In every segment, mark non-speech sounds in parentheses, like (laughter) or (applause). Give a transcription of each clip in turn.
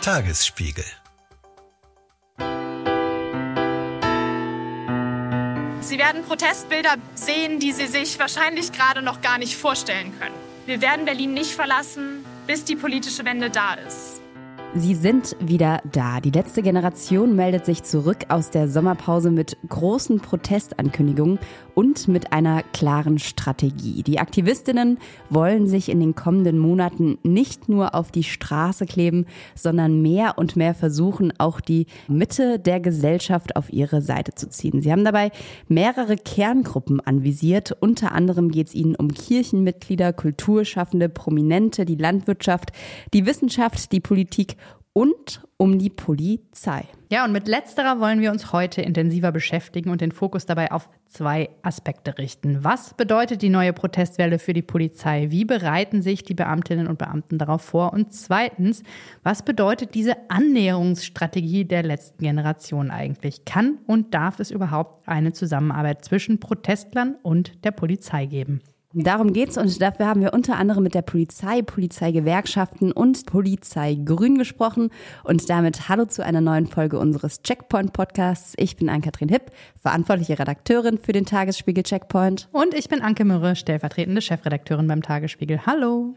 Tagesspiegel Sie werden Protestbilder sehen, die Sie sich wahrscheinlich gerade noch gar nicht vorstellen können. Wir werden Berlin nicht verlassen, bis die politische Wende da ist. Sie sind wieder da. Die letzte Generation meldet sich zurück aus der Sommerpause mit großen Protestankündigungen und mit einer klaren Strategie. Die Aktivistinnen wollen sich in den kommenden Monaten nicht nur auf die Straße kleben, sondern mehr und mehr versuchen, auch die Mitte der Gesellschaft auf ihre Seite zu ziehen. Sie haben dabei mehrere Kerngruppen anvisiert. Unter anderem geht es ihnen um Kirchenmitglieder, Kulturschaffende, Prominente, die Landwirtschaft, die Wissenschaft, die Politik und um die Polizei. Ja, und mit letzterer wollen wir uns heute intensiver beschäftigen und den Fokus dabei auf zwei Aspekte richten. Was bedeutet die neue Protestwelle für die Polizei? Wie bereiten sich die Beamtinnen und Beamten darauf vor? Und zweitens, was bedeutet diese Annäherungsstrategie der letzten Generation eigentlich? Kann und darf es überhaupt eine Zusammenarbeit zwischen Protestlern und der Polizei geben? Darum geht's und dafür haben wir unter anderem mit der Polizei, Polizeigewerkschaften und Polizei Grün gesprochen und damit hallo zu einer neuen Folge unseres Checkpoint Podcasts. Ich bin Ann-Kathrin Hipp, verantwortliche Redakteurin für den Tagesspiegel Checkpoint. Und ich bin Anke Mürre, stellvertretende Chefredakteurin beim Tagesspiegel. Hallo.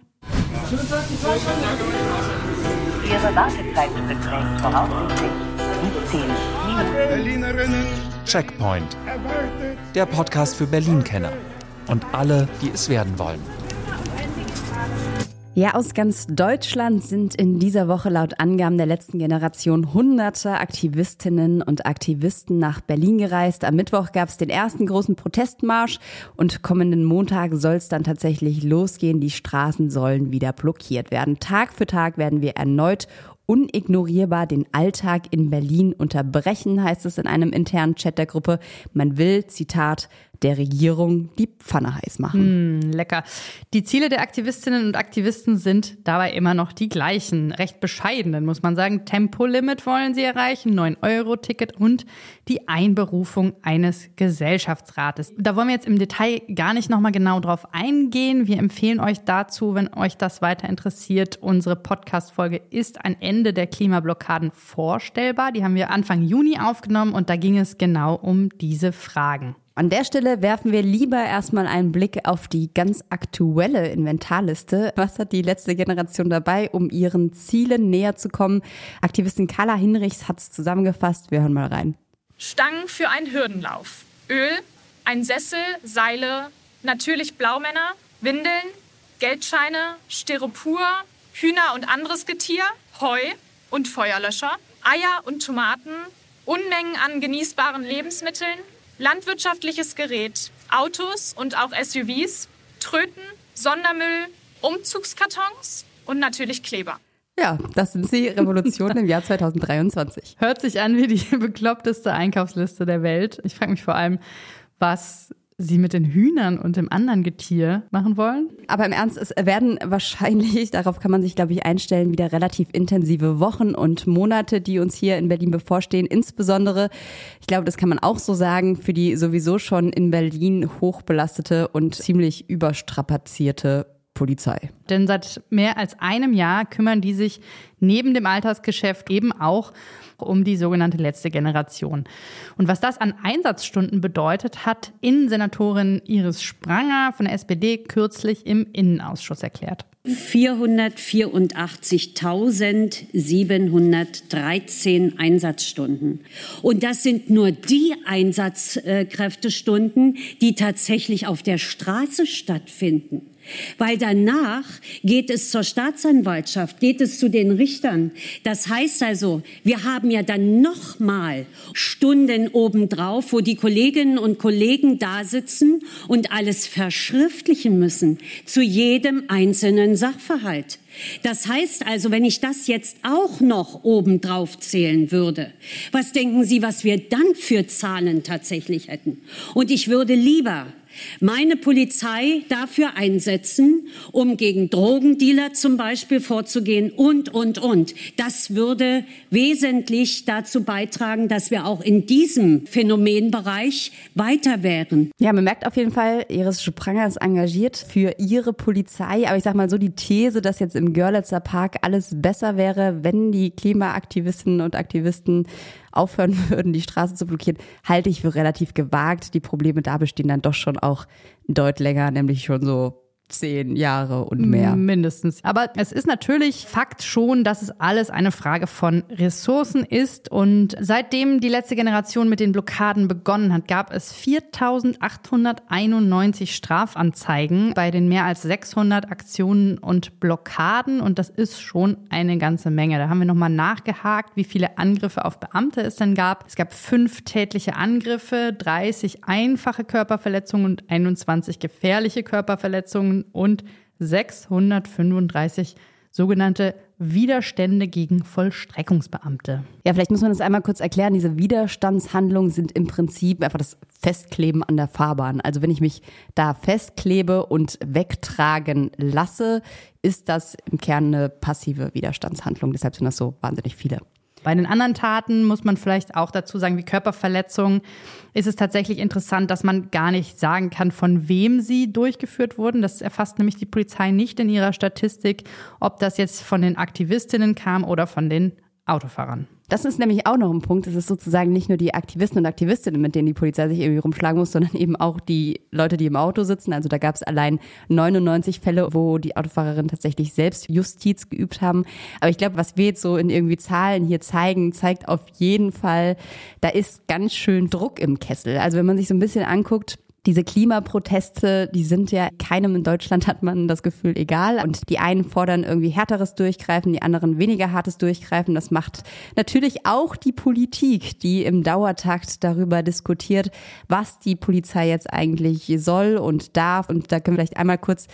Ihre Wartezeit beträgt voraussichtlich 17 Minuten. Checkpoint. Der Podcast für Berlin-Kenner und alle, die es werden wollen. Ja, aus ganz Deutschland sind in dieser Woche laut Angaben der letzten Generation hunderte Aktivistinnen und Aktivisten nach Berlin gereist. Am Mittwoch gab es den ersten großen Protestmarsch und kommenden Montag soll es dann tatsächlich losgehen. Die Straßen sollen wieder blockiert werden. Tag für Tag werden wir erneut unignorierbar den Alltag in Berlin unterbrechen, heißt es in einem internen Chat der Gruppe. Man will, Zitat, der Regierung die Pfanne heiß machen. Mm, lecker. Die Ziele der Aktivistinnen und Aktivisten sind dabei immer noch die gleichen. Recht bescheidenen, muss man sagen. Tempolimit wollen sie erreichen, 9-Euro-Ticket und die Einberufung eines Gesellschaftsrates. Da wollen wir jetzt im Detail gar nicht nochmal genau drauf eingehen. Wir empfehlen euch dazu, wenn euch das weiter interessiert. Unsere Podcast-Folge ist ein Ende der Klimablockaden vorstellbar. Die haben wir Anfang Juni aufgenommen und da ging es genau um diese Fragen. An der Stelle werfen wir lieber erstmal einen Blick auf die ganz aktuelle Inventarliste. Was hat die letzte Generation dabei, um ihren Zielen näher zu kommen? Aktivistin Carla Hinrichs hat es zusammengefasst. Wir hören mal rein. Stangen für einen Hürdenlauf, Öl, ein Sessel, Seile, natürlich Blaumänner, Windeln, Geldscheine, Styropor, Hühner und anderes Getier, Heu und Feuerlöscher, Eier und Tomaten, Unmengen an genießbaren Lebensmitteln, landwirtschaftliches Gerät, Autos und auch SUVs, Tröten, Sondermüll, Umzugskartons und natürlich Kleber. Ja, das sind sie, Revolutionen im Jahr 2023. Hört sich an wie die (laughs) bekloppteste Einkaufsliste der Welt. Ich frage mich vor allem, was sie mit den Hühnern und dem anderen Getier machen wollen. Aber im Ernst, es werden wahrscheinlich, darauf kann man sich, glaube ich, einstellen, wieder relativ intensive Wochen und Monate, die uns hier in Berlin bevorstehen. Insbesondere, ich glaube, das kann man auch so sagen, für die sowieso schon in Berlin hochbelastete und ziemlich überstrapazierte Polizei. Denn seit mehr als einem Jahr kümmern die sich neben dem Alltagsgeschäft eben auch um die sogenannte letzte Generation. Und was das an Einsatzstunden bedeutet, hat Innensenatorin Iris Spranger von der SPD kürzlich im Innenausschuss erklärt. 484.713 Einsatzstunden. Und das sind nur die Einsatzkräftestunden, die tatsächlich auf der Straße stattfinden. Weil danach geht es zur Staatsanwaltschaft, geht es zu den Richtern. Das heißt also, wir haben ja dann nochmal Stunden obendrauf, wo die Kolleginnen und Kollegen da sitzen und alles verschriftlichen müssen zu jedem einzelnen Sachverhalt. Das heißt also, wenn ich das jetzt auch noch obendrauf zählen würde, was denken Sie, was wir dann für Zahlen tatsächlich hätten? Und ich würde lieber meine Polizei dafür einsetzen, um gegen Drogendealer zum Beispiel vorzugehen und, und, und. Das würde wesentlich dazu beitragen, dass wir auch in diesem Phänomenbereich weiter wären. Ja, man merkt auf jeden Fall, Iris Spranger ist engagiert für ihre Polizei. Aber ich sag mal so, die These, dass jetzt im Görlitzer Park alles besser wäre, wenn die Klimaaktivistinnen und Aktivisten aufhören (laughs) würden, die Straße zu blockieren, halte ich für relativ gewagt. Die Probleme da bestehen dann doch schon auch deutlich länger, nämlich schon so zehn Jahre und mehr. Mindestens. Aber es ist natürlich Fakt schon, dass es alles eine Frage von Ressourcen ist. Und seitdem die letzte Generation mit den Blockaden begonnen hat, gab es 4891 Strafanzeigen bei den mehr als 600 Aktionen und Blockaden. Und das ist schon eine ganze Menge. Da haben wir nochmal nachgehakt, wie viele Angriffe auf Beamte es denn gab. Es gab fünf tätliche Angriffe, 30 einfache Körperverletzungen und 21 gefährliche Körperverletzungen und 635 sogenannte Widerstände gegen Vollstreckungsbeamte. Ja, vielleicht muss man das einmal kurz erklären. Diese Widerstandshandlungen sind im Prinzip einfach das Festkleben an der Fahrbahn. Also wenn ich mich da festklebe und wegtragen lasse, ist das im Kern eine passive Widerstandshandlung. Deshalb sind das so wahnsinnig viele. Bei den anderen Taten muss man vielleicht auch dazu sagen, wie Körperverletzungen, ist es tatsächlich interessant, dass man gar nicht sagen kann, von wem sie durchgeführt wurden. Das erfasst nämlich die Polizei nicht in ihrer Statistik, ob das jetzt von den Aktivistinnen kam oder von den Autofahrern. Das ist nämlich auch noch ein Punkt. Es ist sozusagen nicht nur die Aktivisten und Aktivistinnen, mit denen die Polizei sich irgendwie rumschlagen muss, sondern eben auch die Leute, die im Auto sitzen. Also da gab es allein 99 Fälle, wo die Autofahrerinnen tatsächlich selbst Justiz geübt haben. Aber ich glaube, was wir jetzt so in irgendwie Zahlen hier zeigen, zeigt auf jeden Fall, da ist ganz schön Druck im Kessel. Also wenn man sich so ein bisschen anguckt, diese Klimaproteste, die sind ja keinem in Deutschland hat man das Gefühl egal. Und die einen fordern irgendwie härteres Durchgreifen, die anderen weniger hartes Durchgreifen. Das macht natürlich auch die Politik, die im Dauertakt darüber diskutiert, was die Polizei jetzt eigentlich soll und darf. Und da können wir vielleicht einmal kurz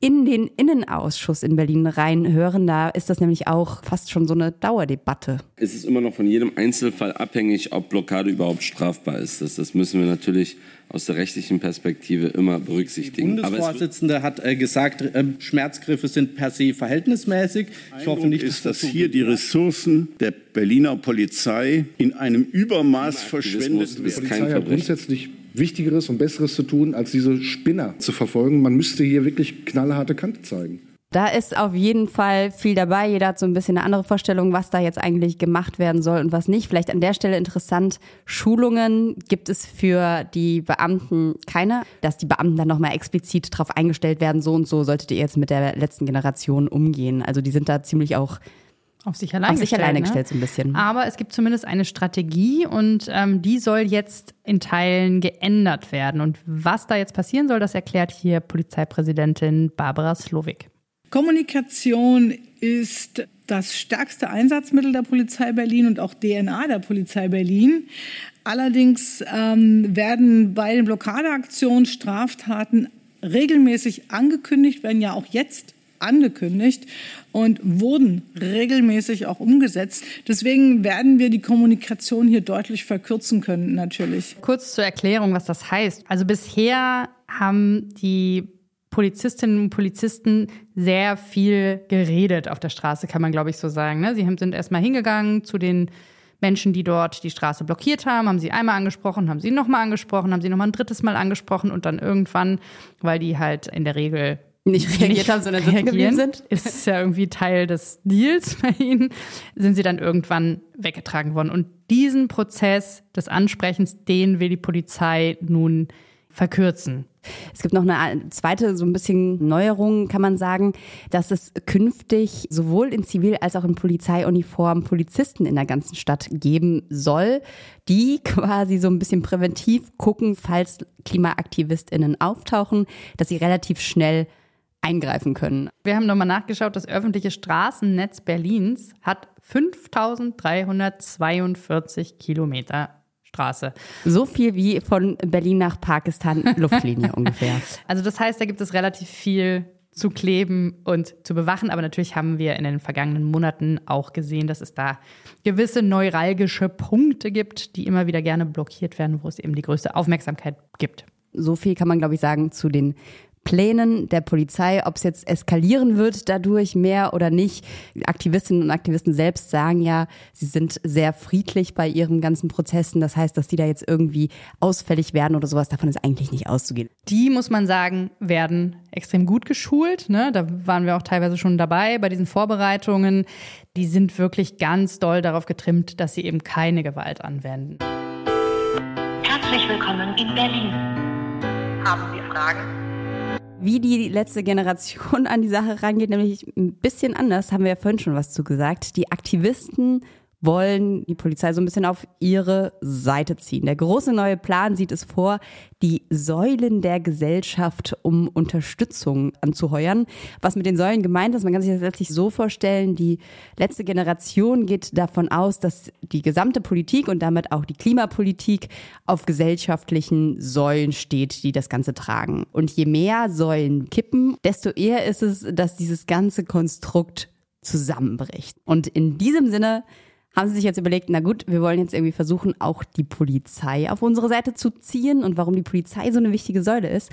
in den Innenausschuss in Berlin reinhören. Da ist das nämlich auch fast schon so eine Dauerdebatte. Es ist immer noch von jedem Einzelfall abhängig, ob Blockade überhaupt strafbar ist. Das, das müssen wir natürlich aus der rechtlichen Perspektive immer berücksichtigen. Die Bundesvorsitzende hat äh, gesagt, äh, Schmerzgriffe sind per se verhältnismäßig. Ich hoffe nicht, ist, dass hier die Ressourcen der Berliner Polizei in einem Übermaß verschwendet werden. Die Polizei hat grundsätzlich Wichtigeres und Besseres zu tun, als diese Spinner zu verfolgen. Man müsste hier wirklich knallharte Kante zeigen. Da ist auf jeden Fall viel dabei. Jeder hat so ein bisschen eine andere Vorstellung, was da jetzt eigentlich gemacht werden soll und was nicht. Vielleicht an der Stelle interessant, Schulungen gibt es für die Beamten keine, dass die Beamten dann nochmal explizit darauf eingestellt werden, so und so solltet ihr jetzt mit der letzten Generation umgehen. Also die sind da ziemlich auch auf sich allein auf sich alleine ne? gestellt so ein bisschen. Aber es gibt zumindest eine Strategie und ähm, die soll jetzt in Teilen geändert werden. Und was da jetzt passieren soll, das erklärt hier Polizeipräsidentin Barbara Slowik. Kommunikation ist das stärkste Einsatzmittel der Polizei Berlin und auch DNA der Polizei Berlin. Allerdings ähm, werden bei den Blockadeaktionen Straftaten regelmäßig angekündigt, werden ja auch jetzt angekündigt und wurden regelmäßig auch umgesetzt. Deswegen werden wir die Kommunikation hier deutlich verkürzen können, natürlich. Kurz zur Erklärung, was das heißt. Also bisher haben die Polizistinnen und Polizisten sehr viel geredet auf der Straße, kann man glaube ich so sagen. Ne? Sie sind erstmal hingegangen zu den Menschen, die dort die Straße blockiert haben, haben sie einmal angesprochen, haben sie nochmal angesprochen, haben sie nochmal ein drittes Mal angesprochen und dann irgendwann, weil die halt in der Regel nicht reagiert haben, sondern sitzen geblieben sind. Ist ja irgendwie Teil des Deals bei ihnen, sind sie dann irgendwann weggetragen worden. Und diesen Prozess des Ansprechens, den will die Polizei nun verkürzen. Es gibt noch eine zweite, so ein bisschen Neuerung, kann man sagen, dass es künftig sowohl in Zivil- als auch in Polizeiuniform Polizisten in der ganzen Stadt geben soll, die (laughs) quasi so ein bisschen präventiv gucken, falls KlimaaktivistInnen auftauchen, dass sie relativ schnell eingreifen können. Wir haben nochmal nachgeschaut, das öffentliche Straßennetz Berlins hat 5342 Kilometer Straße. So viel wie von Berlin nach Pakistan (laughs) Luftlinie ungefähr. Also das heißt, da gibt es relativ viel zu kleben und zu bewachen. Aber natürlich haben wir in den vergangenen Monaten auch gesehen, dass es da gewisse neuralgische Punkte gibt, die immer wieder gerne blockiert werden, wo es eben die größte Aufmerksamkeit gibt. So viel kann man, glaube ich, sagen zu den Plänen der Polizei, ob es jetzt eskalieren wird dadurch mehr oder nicht. Aktivistinnen und Aktivisten selbst sagen ja, sie sind sehr friedlich bei ihren ganzen Prozessen. Das heißt, dass die da jetzt irgendwie ausfällig werden oder sowas, davon ist eigentlich nicht auszugehen. Die, muss man sagen, werden extrem gut geschult. Ne? Da waren wir auch teilweise schon dabei bei diesen Vorbereitungen. Die sind wirklich ganz doll darauf getrimmt, dass sie eben keine Gewalt anwenden. Herzlich willkommen in Berlin. Haben Sie Fragen? Wie die letzte Generation an die Sache rangeht, nämlich ein bisschen anders, haben wir ja vorhin schon was zu gesagt. Die Aktivisten wollen die Polizei so ein bisschen auf ihre Seite ziehen. Der große neue Plan sieht es vor, die Säulen der Gesellschaft um Unterstützung anzuheuern. Was mit den Säulen gemeint ist, man kann sich das letztlich so vorstellen, die letzte Generation geht davon aus, dass die gesamte Politik und damit auch die Klimapolitik auf gesellschaftlichen Säulen steht, die das Ganze tragen. Und je mehr Säulen kippen, desto eher ist es, dass dieses ganze Konstrukt zusammenbricht. Und in diesem Sinne haben sie sich jetzt überlegt, na gut, wir wollen jetzt irgendwie versuchen, auch die Polizei auf unsere Seite zu ziehen und warum die Polizei so eine wichtige Säule ist.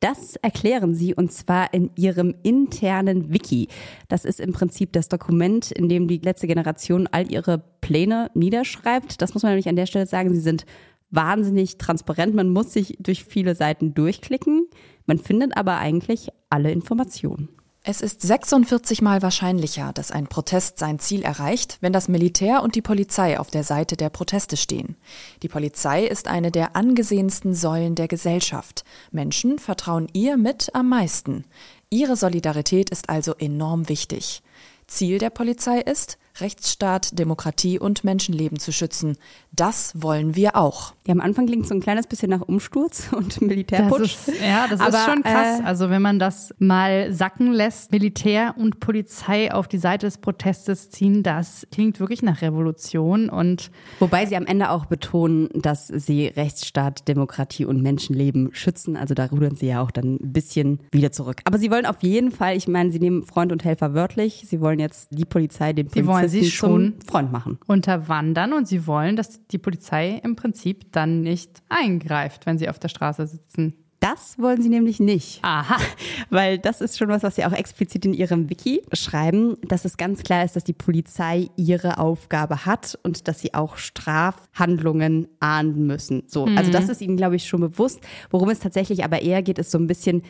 Das erklären sie und zwar in ihrem internen Wiki. Das ist im Prinzip das Dokument, in dem die letzte Generation all ihre Pläne niederschreibt. Das muss man nämlich an der Stelle sagen. Sie sind wahnsinnig transparent. Man muss sich durch viele Seiten durchklicken. Man findet aber eigentlich alle Informationen. Es ist 46 Mal wahrscheinlicher, dass ein Protest sein Ziel erreicht, wenn das Militär und die Polizei auf der Seite der Proteste stehen. Die Polizei ist eine der angesehensten Säulen der Gesellschaft. Menschen vertrauen ihr mit am meisten. Ihre Solidarität ist also enorm wichtig. Ziel der Polizei ist, Rechtsstaat, Demokratie und Menschenleben zu schützen. Das wollen wir auch. Ja, am Anfang klingt so ein kleines bisschen nach Umsturz (laughs) und Militärputsch. Das ist, ja, das Aber, ist schon krass. Äh, also wenn man das mal sacken lässt, Militär und Polizei auf die Seite des Protestes ziehen, das klingt wirklich nach Revolution. Und wobei sie am Ende auch betonen, dass sie Rechtsstaat, Demokratie und Menschenleben schützen. Also da rudern sie ja auch dann ein bisschen wieder zurück. Aber sie wollen auf jeden Fall, ich meine, sie nehmen Freund und Helfer wörtlich. Sie wollen jetzt die Polizei, den Polizisten sie schon Freund machen. Unterwandern und sie wollen, dass die Polizei im Prinzip dann nicht eingreift, wenn sie auf der Straße sitzen. Das wollen sie nämlich nicht. Aha. (laughs) Weil das ist schon was, was sie auch explizit in ihrem Wiki schreiben, dass es ganz klar ist, dass die Polizei ihre Aufgabe hat und dass sie auch Strafhandlungen ahnden müssen. So, mhm. also das ist ihnen, glaube ich, schon bewusst. Worum es tatsächlich aber eher geht, ist so ein bisschen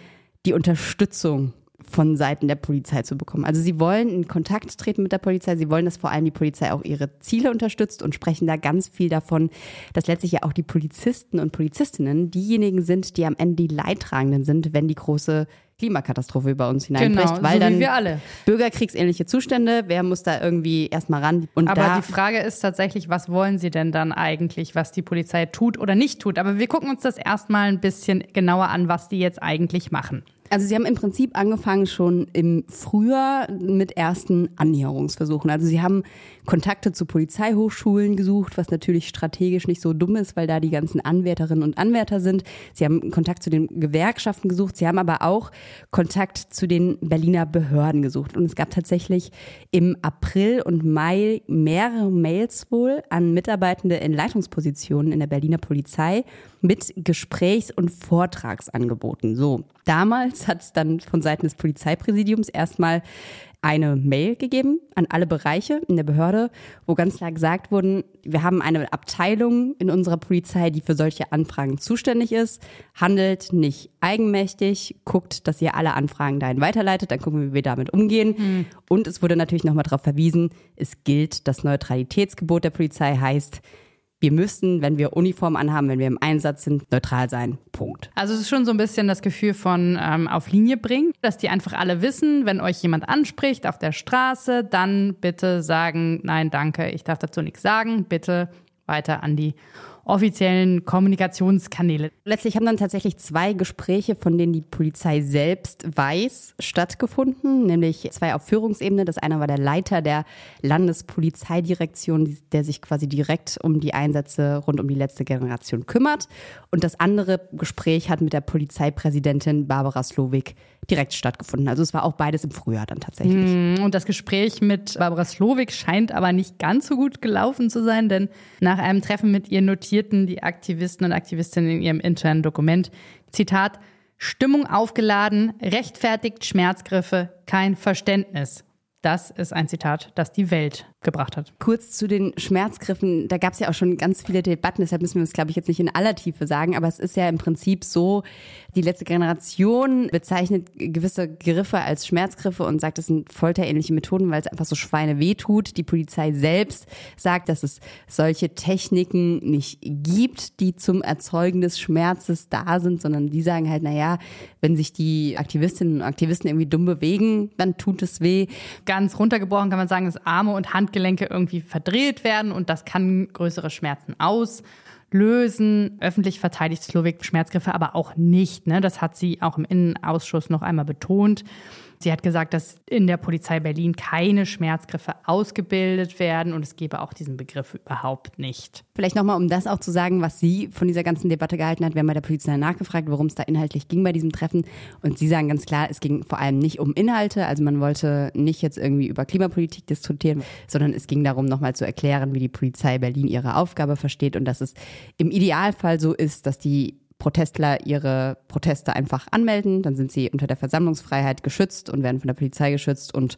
die Unterstützung von Seiten der Polizei zu bekommen. Also sie wollen in Kontakt treten mit der Polizei, sie wollen, dass vor allem die Polizei auch ihre Ziele unterstützt und sprechen da ganz viel davon, dass letztlich ja auch die Polizisten und Polizistinnen diejenigen sind, die am Ende die Leidtragenden sind, wenn die große Klimakatastrophe über uns hineinbricht, genau, weil so dann wir alle. Bürgerkriegsähnliche Zustände, wer muss da irgendwie erstmal ran? Und Aber die Frage ist tatsächlich, was wollen Sie denn dann eigentlich, was die Polizei tut oder nicht tut? Aber wir gucken uns das erstmal ein bisschen genauer an, was die jetzt eigentlich machen. Also sie haben im Prinzip angefangen schon im Frühjahr mit ersten Annäherungsversuchen. Also sie haben Kontakte zu Polizeihochschulen gesucht, was natürlich strategisch nicht so dumm ist, weil da die ganzen Anwärterinnen und Anwärter sind. Sie haben Kontakt zu den Gewerkschaften gesucht. Sie haben aber auch Kontakt zu den Berliner Behörden gesucht. Und es gab tatsächlich im April und Mai mehrere Mails wohl an Mitarbeitende in Leitungspositionen in der Berliner Polizei mit Gesprächs- und Vortragsangeboten. So, damals hat es dann von Seiten des Polizeipräsidiums erstmal eine Mail gegeben an alle Bereiche in der Behörde, wo ganz klar gesagt wurden, wir haben eine Abteilung in unserer Polizei, die für solche Anfragen zuständig ist, handelt nicht eigenmächtig, guckt, dass ihr alle Anfragen dahin weiterleitet, dann gucken wir, wie wir damit umgehen. Mhm. Und es wurde natürlich nochmal darauf verwiesen, es gilt das Neutralitätsgebot der Polizei, heißt, wir müssen, wenn wir Uniform anhaben, wenn wir im Einsatz sind, neutral sein. Punkt. Also es ist schon so ein bisschen das Gefühl von ähm, auf Linie bringen, dass die einfach alle wissen, wenn euch jemand anspricht auf der Straße, dann bitte sagen, nein, danke, ich darf dazu nichts sagen, bitte weiter an die offiziellen Kommunikationskanäle. Letztlich haben dann tatsächlich zwei Gespräche, von denen die Polizei selbst weiß, stattgefunden, nämlich zwei auf Führungsebene. Das eine war der Leiter der Landespolizeidirektion, der sich quasi direkt um die Einsätze rund um die letzte Generation kümmert. Und das andere Gespräch hat mit der Polizeipräsidentin Barbara Slowik direkt stattgefunden. Also es war auch beides im Frühjahr dann tatsächlich. Hm, und das Gespräch mit Barbara Slowik scheint aber nicht ganz so gut gelaufen zu sein, denn nach einem Treffen mit ihr notierten die Aktivisten und Aktivistinnen in ihrem internen Dokument, Zitat, Stimmung aufgeladen, rechtfertigt Schmerzgriffe, kein Verständnis. Das ist ein Zitat, das die Welt gebracht hat. Kurz zu den Schmerzgriffen, da gab es ja auch schon ganz viele Debatten, deshalb müssen wir es, glaube ich, jetzt nicht in aller Tiefe sagen, aber es ist ja im Prinzip so, die letzte Generation bezeichnet gewisse Griffe als Schmerzgriffe und sagt, das sind folterähnliche Methoden, weil es einfach so Schweine wehtut. Die Polizei selbst sagt, dass es solche Techniken nicht gibt, die zum Erzeugen des Schmerzes da sind, sondern die sagen halt, naja, wenn sich die Aktivistinnen und Aktivisten irgendwie dumm bewegen, dann tut es weh. Ganz runtergebrochen kann man sagen, dass Arme und Handgelenke irgendwie verdreht werden und das kann größere Schmerzen auslösen. Öffentlich verteidigt Slowik Schmerzgriffe aber auch nicht. Ne? Das hat sie auch im Innenausschuss noch einmal betont. Sie hat gesagt, dass in der Polizei Berlin keine Schmerzgriffe ausgebildet werden und es gebe auch diesen Begriff überhaupt nicht. Vielleicht nochmal, um das auch zu sagen, was sie von dieser ganzen Debatte gehalten hat. Wir haben bei der Polizei nachgefragt, worum es da inhaltlich ging bei diesem Treffen. Und sie sagen ganz klar, es ging vor allem nicht um Inhalte. Also man wollte nicht jetzt irgendwie über Klimapolitik diskutieren, sondern es ging darum, nochmal zu erklären, wie die Polizei Berlin ihre Aufgabe versteht und dass es im Idealfall so ist, dass die Protestler ihre Proteste einfach anmelden. Dann sind sie unter der Versammlungsfreiheit geschützt und werden von der Polizei geschützt und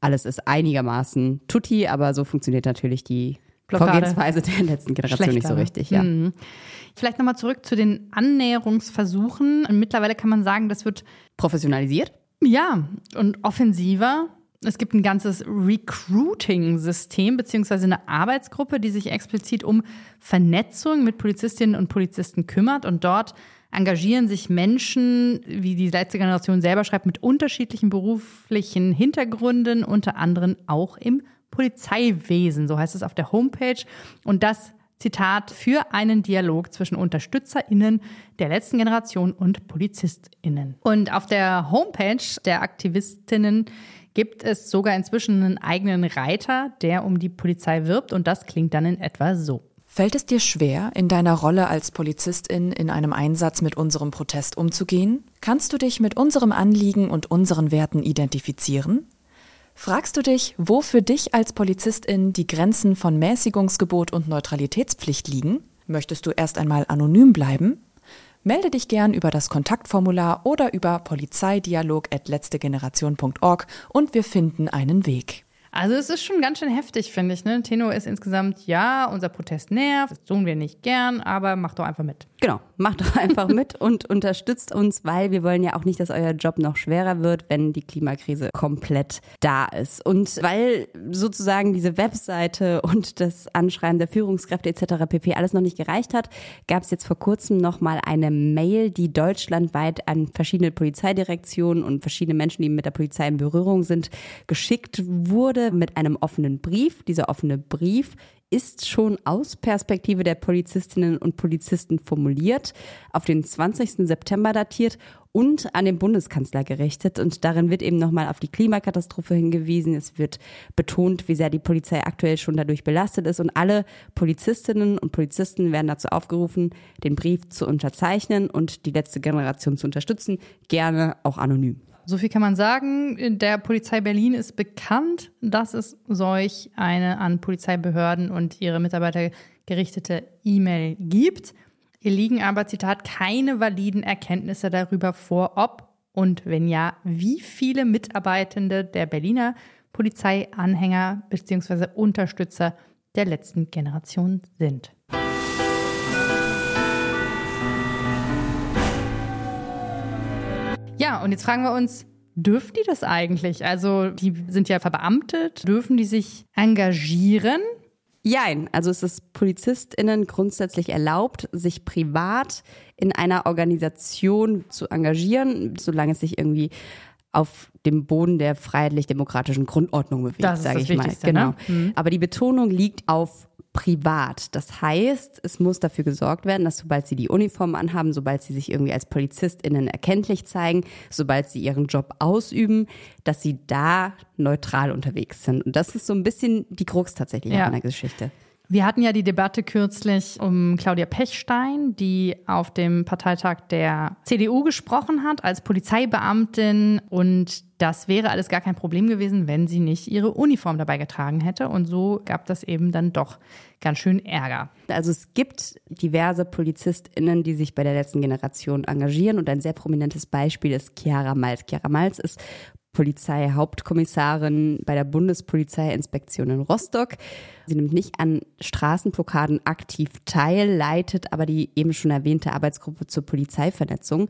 alles ist einigermaßen tutti, aber so funktioniert natürlich die Blockade. Vorgehensweise der letzten Generation nicht so richtig. Ja. Mhm. Vielleicht nochmal zurück zu den Annäherungsversuchen. Mittlerweile kann man sagen, das wird professionalisiert. Ja, und offensiver. Es gibt ein ganzes Recruiting-System beziehungsweise eine Arbeitsgruppe, die sich explizit um Vernetzung mit Polizistinnen und Polizisten kümmert. Und dort engagieren sich Menschen, wie die letzte Generation selber schreibt, mit unterschiedlichen beruflichen Hintergründen, unter anderem auch im Polizeiwesen. So heißt es auf der Homepage. Und das Zitat, für einen Dialog zwischen UnterstützerInnen der letzten Generation und PolizistInnen. Und auf der Homepage der Aktivistinnen gibt es sogar inzwischen einen eigenen Reiter, der um die Polizei wirbt und das klingt dann in etwa so. Fällt es dir schwer, in deiner Rolle als Polizistin in einem Einsatz mit unserem Protest umzugehen? Kannst du dich mit unserem Anliegen und unseren Werten identifizieren? Fragst du dich, wo für dich als Polizistin die Grenzen von Mäßigungsgebot und Neutralitätspflicht liegen? Möchtest du erst einmal anonym bleiben? Melde dich gern über das Kontaktformular oder über polizeidialog.letztegeneration.org und wir finden einen Weg. Also es ist schon ganz schön heftig, finde ich. Ne? Tenor ist insgesamt, ja, unser Protest nervt, das tun wir nicht gern, aber mach doch einfach mit. Genau, macht doch einfach mit und unterstützt uns, weil wir wollen ja auch nicht, dass euer Job noch schwerer wird, wenn die Klimakrise komplett da ist. Und weil sozusagen diese Webseite und das Anschreiben der Führungskräfte etc. pp. alles noch nicht gereicht hat, gab es jetzt vor kurzem noch mal eine Mail, die deutschlandweit an verschiedene Polizeidirektionen und verschiedene Menschen, die mit der Polizei in Berührung sind, geschickt wurde mit einem offenen Brief. Dieser offene Brief ist schon aus Perspektive der Polizistinnen und Polizisten formuliert, auf den 20. September datiert und an den Bundeskanzler gerichtet. Und darin wird eben nochmal auf die Klimakatastrophe hingewiesen. Es wird betont, wie sehr die Polizei aktuell schon dadurch belastet ist. Und alle Polizistinnen und Polizisten werden dazu aufgerufen, den Brief zu unterzeichnen und die letzte Generation zu unterstützen, gerne auch anonym. So viel kann man sagen. Der Polizei Berlin ist bekannt, dass es solch eine an Polizeibehörden und ihre Mitarbeiter gerichtete E-Mail gibt. Ihr liegen aber, Zitat, keine validen Erkenntnisse darüber vor, ob und wenn ja, wie viele Mitarbeitende der Berliner Polizeianhänger bzw. Unterstützer der letzten Generation sind. Ja, und jetzt fragen wir uns, dürfen die das eigentlich? Also, die sind ja verbeamtet, dürfen die sich engagieren? Jein, also es ist PolizistInnen grundsätzlich erlaubt, sich privat in einer Organisation zu engagieren, solange es sich irgendwie auf dem Boden der freiheitlich-demokratischen Grundordnung bewegt, sage ich mal. Genau. Ne? Mhm. Aber die Betonung liegt auf privat. Das heißt, es muss dafür gesorgt werden, dass sobald sie die Uniform anhaben, sobald sie sich irgendwie als PolizistInnen erkenntlich zeigen, sobald sie ihren Job ausüben, dass sie da neutral unterwegs sind. Und das ist so ein bisschen die Krux tatsächlich ja. an der Geschichte. Wir hatten ja die Debatte kürzlich um Claudia Pechstein, die auf dem Parteitag der CDU gesprochen hat als Polizeibeamtin und das wäre alles gar kein Problem gewesen, wenn sie nicht ihre Uniform dabei getragen hätte. Und so gab das eben dann doch ganz schön Ärger. Also es gibt diverse PolizistInnen, die sich bei der letzten Generation engagieren. Und ein sehr prominentes Beispiel ist Chiara Malz. Chiara Malz ist Polizeihauptkommissarin bei der Bundespolizeiinspektion in Rostock. Sie nimmt nicht an Straßenblockaden aktiv teil, leitet aber die eben schon erwähnte Arbeitsgruppe zur Polizeivernetzung.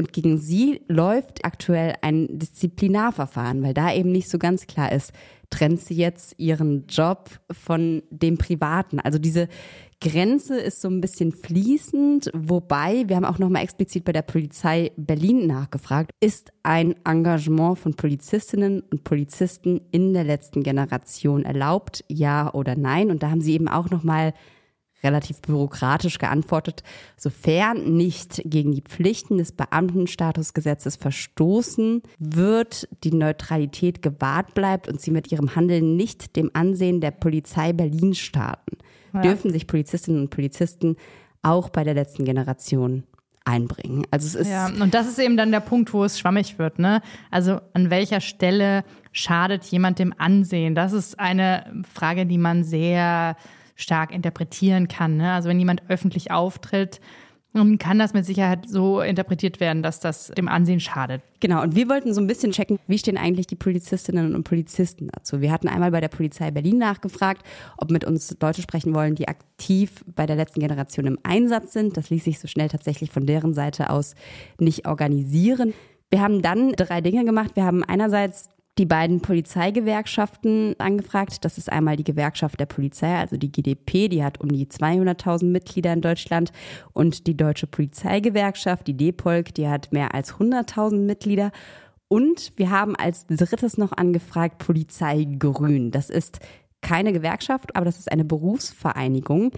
Und gegen sie läuft aktuell ein Disziplinarverfahren, weil da eben nicht so ganz klar ist, trennt sie jetzt ihren Job von dem Privaten. Also diese Grenze ist so ein bisschen fließend, wobei, wir haben auch nochmal explizit bei der Polizei Berlin nachgefragt, ist ein Engagement von Polizistinnen und Polizisten in der letzten Generation erlaubt, ja oder nein? Und da haben sie eben auch nochmal relativ bürokratisch geantwortet, sofern nicht gegen die Pflichten des Beamtenstatusgesetzes verstoßen wird, die Neutralität gewahrt bleibt und sie mit ihrem Handeln nicht dem Ansehen der Polizei Berlin starten, ja. dürfen sich Polizistinnen und Polizisten auch bei der letzten Generation einbringen. Also es ist ja, und das ist eben dann der Punkt, wo es schwammig wird. Ne? Also an welcher Stelle schadet jemand dem Ansehen? Das ist eine Frage, die man sehr stark interpretieren kann. Ne? Also wenn jemand öffentlich auftritt, kann das mit Sicherheit so interpretiert werden, dass das dem Ansehen schadet. Genau, und wir wollten so ein bisschen checken, wie stehen eigentlich die Polizistinnen und Polizisten dazu. Wir hatten einmal bei der Polizei Berlin nachgefragt, ob mit uns Leute sprechen wollen, die aktiv bei der letzten Generation im Einsatz sind. Das ließ sich so schnell tatsächlich von deren Seite aus nicht organisieren. Wir haben dann drei Dinge gemacht. Wir haben einerseits die beiden Polizeigewerkschaften angefragt. Das ist einmal die Gewerkschaft der Polizei, also die GDP, die hat um die 200.000 Mitglieder in Deutschland und die Deutsche Polizeigewerkschaft, die DEPOLG, die hat mehr als 100.000 Mitglieder. Und wir haben als drittes noch angefragt Polizei Grün. Das ist keine Gewerkschaft, aber das ist eine Berufsvereinigung,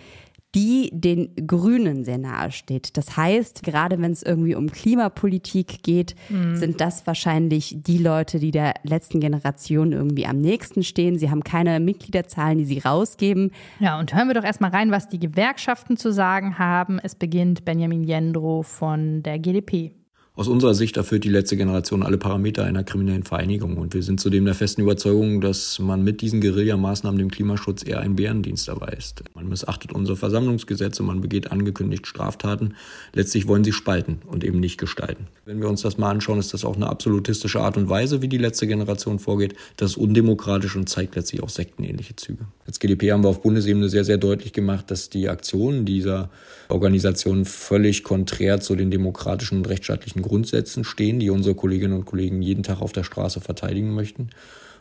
die den Grünen sehr nahe steht. Das heißt, gerade wenn es irgendwie um Klimapolitik geht, mhm. sind das wahrscheinlich die Leute, die der letzten Generation irgendwie am nächsten stehen. Sie haben keine Mitgliederzahlen, die sie rausgeben. Ja, und hören wir doch erstmal rein, was die Gewerkschaften zu sagen haben. Es beginnt Benjamin Jendro von der GDP. Aus unserer Sicht erfüllt die letzte Generation alle Parameter einer kriminellen Vereinigung und wir sind zudem der festen Überzeugung, dass man mit diesen Guerillamaßnahmen dem Klimaschutz eher einen Bärendienst erweist. Man missachtet unsere Versammlungsgesetze, man begeht angekündigt Straftaten. Letztlich wollen sie spalten und eben nicht gestalten. Wenn wir uns das mal anschauen, ist das auch eine absolutistische Art und Weise, wie die letzte Generation vorgeht. Das ist undemokratisch und zeigt letztlich auch sektenähnliche Züge. Als GDP haben wir auf Bundesebene sehr, sehr deutlich gemacht, dass die Aktionen dieser Organisation völlig konträr zu den demokratischen und rechtsstaatlichen Grundsätzen stehen, die unsere Kolleginnen und Kollegen jeden Tag auf der Straße verteidigen möchten.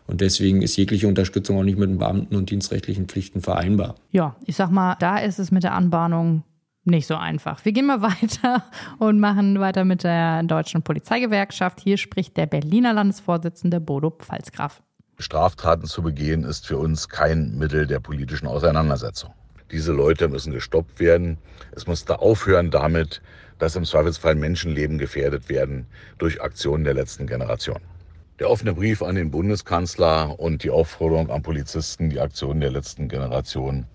Und deswegen ist jegliche Unterstützung auch nicht mit den Beamten und dienstrechtlichen Pflichten vereinbar. Ja, ich sag mal, da ist es mit der Anbahnung nicht so einfach. Wir gehen mal (laughs) weiter und machen weiter mit der deutschen Polizeigewerkschaft. Hier spricht der Berliner Landesvorsitzende Bodo Pfalzgraf. Straftaten zu begehen ist für uns kein Mittel der politischen Auseinandersetzung. Diese Leute müssen gestoppt werden. Es muss da aufhören damit, dass im Zweifelsfall Menschenleben gefährdet werden durch Aktionen der letzten Generation. Der offene Brief an den Bundeskanzler und die Aufforderung an Polizisten, die Aktionen der letzten Generation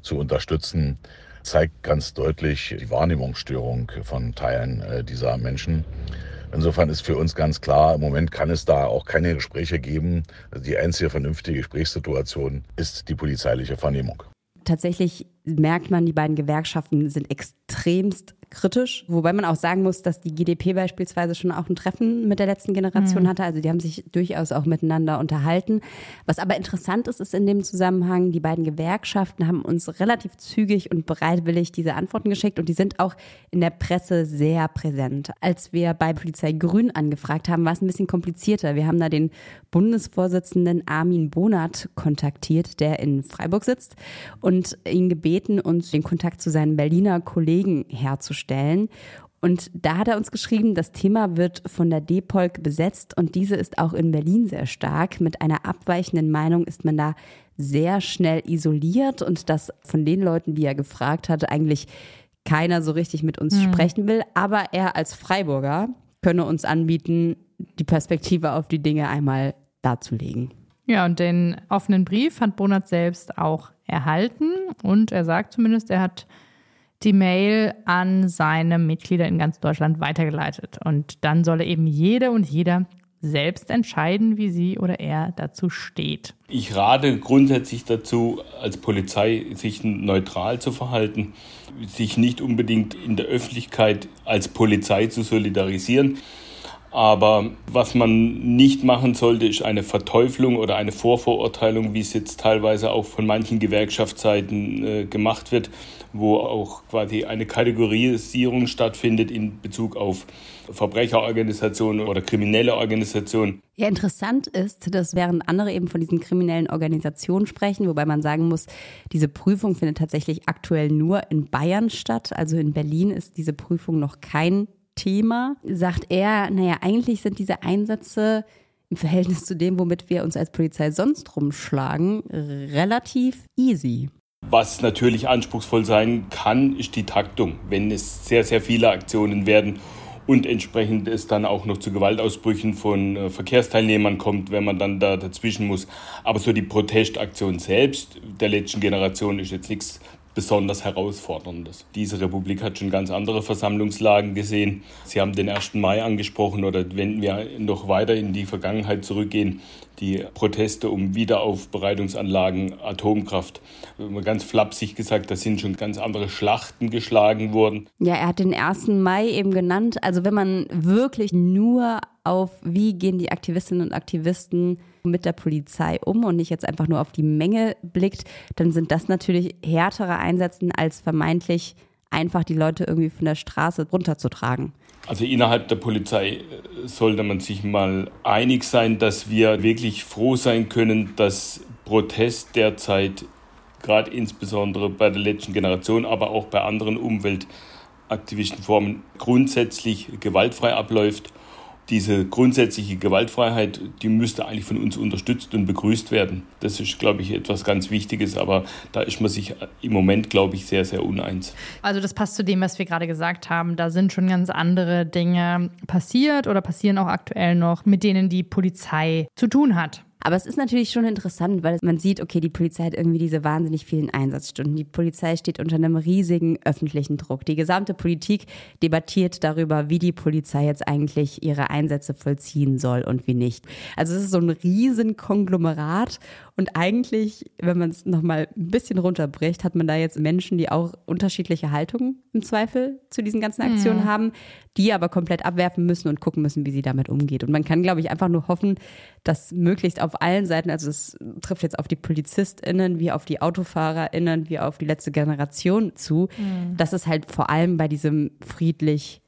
zu unterstützen, zeigt ganz deutlich die Wahrnehmungsstörung von Teilen äh, dieser Menschen. Insofern ist für uns ganz klar, im Moment kann es da auch keine Gespräche geben. Die einzige vernünftige Gesprächssituation ist die polizeiliche Vernehmung. Tatsächlich merkt man, die beiden Gewerkschaften sind extremst kritisch, wobei man auch sagen muss, dass die GDP beispielsweise schon auch ein Treffen mit der letzten Generation mhm. hatte. Also die haben sich durchaus auch miteinander unterhalten. Was aber interessant ist, ist in dem Zusammenhang, die beiden Gewerkschaften haben uns relativ zügig und bereitwillig diese Antworten geschickt und die sind auch in der Presse sehr präsent. Als wir bei Polizei Grün angefragt haben, war es ein bisschen komplizierter. Wir haben da den Bundesvorsitzenden Armin Bonat kontaktiert, der in Freiburg sitzt und ihn gebeten, uns den Kontakt zu seinen Berliner Kollegen herzustellen stellen. Und da hat er uns geschrieben, das Thema wird von der DEPOLG besetzt und diese ist auch in Berlin sehr stark. Mit einer abweichenden Meinung ist man da sehr schnell isoliert und dass von den Leuten, die er gefragt hatte, eigentlich keiner so richtig mit uns mhm. sprechen will. Aber er als Freiburger könne uns anbieten, die Perspektive auf die Dinge einmal darzulegen. Ja, und den offenen Brief hat Bonat selbst auch erhalten und er sagt zumindest, er hat die Mail an seine Mitglieder in ganz Deutschland weitergeleitet. Und dann solle eben jede und jeder selbst entscheiden, wie sie oder er dazu steht. Ich rate grundsätzlich dazu, als Polizei sich neutral zu verhalten, sich nicht unbedingt in der Öffentlichkeit als Polizei zu solidarisieren. Aber was man nicht machen sollte, ist eine Verteuflung oder eine Vorverurteilung, wie es jetzt teilweise auch von manchen Gewerkschaftsseiten äh, gemacht wird, wo auch quasi eine Kategorisierung stattfindet in Bezug auf Verbrecherorganisationen oder kriminelle Organisationen. Ja, interessant ist, dass während andere eben von diesen kriminellen Organisationen sprechen, wobei man sagen muss, diese Prüfung findet tatsächlich aktuell nur in Bayern statt. Also in Berlin ist diese Prüfung noch kein Thema. Sagt er, naja, eigentlich sind diese Einsätze im Verhältnis zu dem, womit wir uns als Polizei sonst rumschlagen, relativ easy. Was natürlich anspruchsvoll sein kann, ist die Taktung. Wenn es sehr, sehr viele Aktionen werden und entsprechend es dann auch noch zu Gewaltausbrüchen von äh, Verkehrsteilnehmern kommt, wenn man dann da dazwischen muss. Aber so die Protestaktion selbst der letzten Generation ist jetzt nichts besonders herausforderndes. Diese Republik hat schon ganz andere Versammlungslagen gesehen. Sie haben den 1. Mai angesprochen oder wenn wir noch weiter in die Vergangenheit zurückgehen, die Proteste um Wiederaufbereitungsanlagen, Atomkraft. Ganz flapsig gesagt, da sind schon ganz andere Schlachten geschlagen worden. Ja, er hat den 1. Mai eben genannt. Also wenn man wirklich nur auf, wie gehen die Aktivistinnen und Aktivisten mit der Polizei um und nicht jetzt einfach nur auf die Menge blickt, dann sind das natürlich härtere Einsätze als vermeintlich einfach die Leute irgendwie von der Straße runterzutragen. Also innerhalb der Polizei äh, sollte man sich mal einig sein, dass wir wirklich froh sein können, dass Protest derzeit gerade insbesondere bei der letzten Generation, aber auch bei anderen Umweltaktivistenformen grundsätzlich gewaltfrei abläuft diese grundsätzliche Gewaltfreiheit, die müsste eigentlich von uns unterstützt und begrüßt werden. Das ist, glaube ich, etwas ganz Wichtiges, aber da ist man sich im Moment, glaube ich, sehr, sehr uneins. Also das passt zu dem, was wir gerade gesagt haben. Da sind schon ganz andere Dinge passiert oder passieren auch aktuell noch, mit denen die Polizei zu tun hat. Aber es ist natürlich schon interessant, weil man sieht, okay, die Polizei hat irgendwie diese wahnsinnig vielen Einsatzstunden. Die Polizei steht unter einem riesigen öffentlichen Druck. Die gesamte Politik debattiert darüber, wie die Polizei jetzt eigentlich ihre Einsätze vollziehen soll und wie nicht. Also es ist so ein riesen Konglomerat und eigentlich, wenn man es nochmal ein bisschen runterbricht, hat man da jetzt Menschen, die auch unterschiedliche Haltungen im Zweifel zu diesen ganzen Aktionen mhm. haben, die aber komplett abwerfen müssen und gucken müssen, wie sie damit umgeht. Und man kann, glaube ich, einfach nur hoffen, dass möglichst auf allen Seiten, also es trifft jetzt auf die PolizistInnen, wie auf die AutofahrerInnen, wie auf die letzte Generation zu, mhm. dass es halt vor allem bei diesem friedlich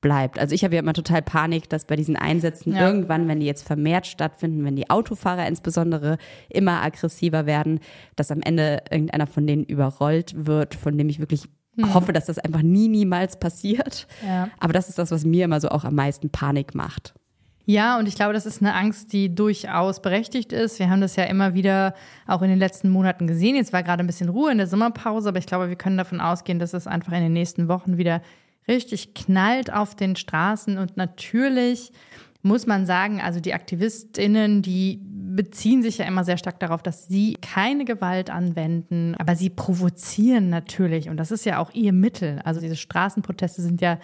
bleibt. Also ich habe ja immer total Panik, dass bei diesen Einsätzen ja. irgendwann, wenn die jetzt vermehrt stattfinden, wenn die Autofahrer insbesondere immer aggressiver werden, dass am Ende irgendeiner von denen überrollt wird, von dem ich wirklich hm. hoffe, dass das einfach nie, niemals passiert. Ja. Aber das ist das, was mir immer so auch am meisten Panik macht. Ja, und ich glaube, das ist eine Angst, die durchaus berechtigt ist. Wir haben das ja immer wieder auch in den letzten Monaten gesehen. Jetzt war gerade ein bisschen Ruhe in der Sommerpause, aber ich glaube, wir können davon ausgehen, dass es einfach in den nächsten Wochen wieder richtig knallt auf den Straßen. Und natürlich muss man sagen, also die AktivistInnen, die beziehen sich ja immer sehr stark darauf, dass sie keine Gewalt anwenden, aber sie provozieren natürlich. Und das ist ja auch ihr Mittel. Also diese Straßenproteste sind ja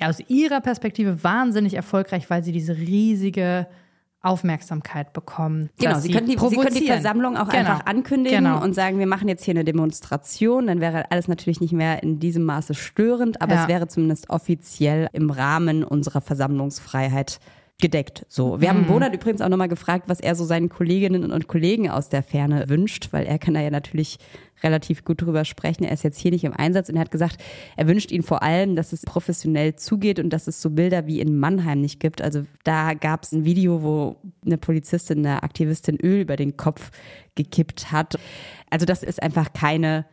aus ihrer Perspektive wahnsinnig erfolgreich, weil sie diese riesige Aufmerksamkeit bekommen. Genau, sie, können die, sie können die Versammlung auch genau. einfach ankündigen genau. und sagen, wir machen jetzt hier eine Demonstration. Dann wäre alles natürlich nicht mehr in diesem Maße störend, aber ja. es wäre zumindest offiziell im Rahmen unserer Versammlungsfreiheit gedeckt. So, wir mhm. haben Bonat übrigens auch nochmal gefragt, was er so seinen Kolleginnen und Kollegen aus der Ferne wünscht, weil er kann da ja natürlich relativ gut drüber sprechen. Er ist jetzt hier nicht im Einsatz und er hat gesagt, er wünscht ihnen vor allem, dass es professionell zugeht und dass es so Bilder wie in Mannheim nicht gibt. Also da gab es ein Video, wo eine Polizistin, eine Aktivistin Öl über den Kopf gekippt hat. Also dass es einfach keine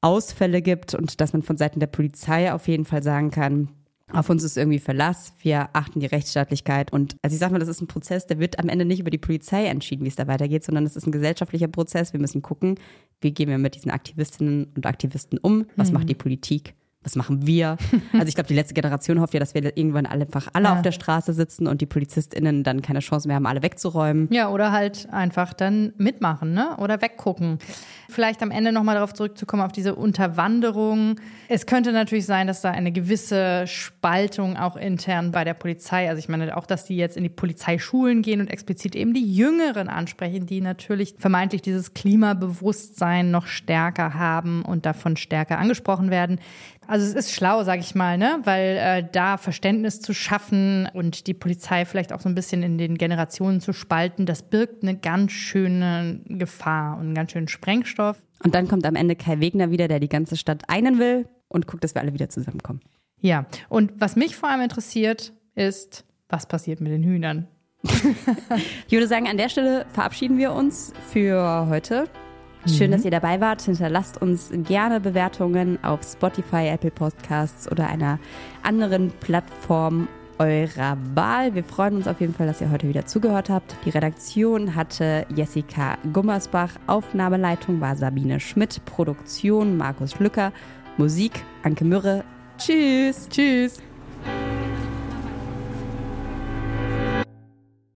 Ausfälle gibt und dass man von Seiten der Polizei auf jeden Fall sagen kann, auf uns ist irgendwie Verlass, wir achten die Rechtsstaatlichkeit und also ich sag mal, das ist ein Prozess, der wird am Ende nicht über die Polizei entschieden, wie es da weitergeht, sondern es ist ein gesellschaftlicher Prozess. Wir müssen gucken, wie gehen wir mit diesen Aktivistinnen und Aktivisten um, was mhm. macht die Politik was machen wir? (laughs) Also ich glaube, die letzte Generation hofft ja, dass wir irgendwann alle einfach alle Ja. auf der Straße sitzen und die PolizistInnen dann keine Chance mehr haben, alle wegzuräumen. Ja, oder halt einfach dann mitmachen, ne? Oder weggucken. Vielleicht am Ende nochmal darauf zurückzukommen, auf diese Unterwanderung. Es könnte natürlich sein, dass da eine gewisse Spaltung auch intern bei der Polizei, also ich meine auch, dass die jetzt in die Polizeischulen gehen und explizit eben die Jüngeren ansprechen, die natürlich vermeintlich dieses Klimabewusstsein noch stärker haben und davon stärker angesprochen werden. Also es ist schlau, sage ich mal, ne? weil äh, da Verständnis zu schaffen und die Polizei vielleicht auch so ein bisschen in den Generationen zu spalten, das birgt eine ganz schöne Gefahr und einen ganz schönen Sprengstoff. Und dann kommt am Ende Kai Wegner wieder, der die ganze Stadt einen will und guckt, dass wir alle wieder zusammenkommen. Ja, und was mich vor allem interessiert, ist, was passiert mit den Hühnern? (laughs) Ich würde sagen, an der Stelle verabschieden wir uns für heute. Schön, Mhm. dass ihr dabei wart. Hinterlasst uns gerne Bewertungen auf Spotify, Apple Podcasts oder einer anderen Plattform eurer Wahl. Wir freuen uns auf jeden Fall, dass ihr heute wieder zugehört habt. Die Redaktion hatte Jessica Gummersbach, Aufnahmeleitung war Sabine Schmidt, Produktion Markus Lücker, Musik Anke Mürre. Tschüss. Tschüss.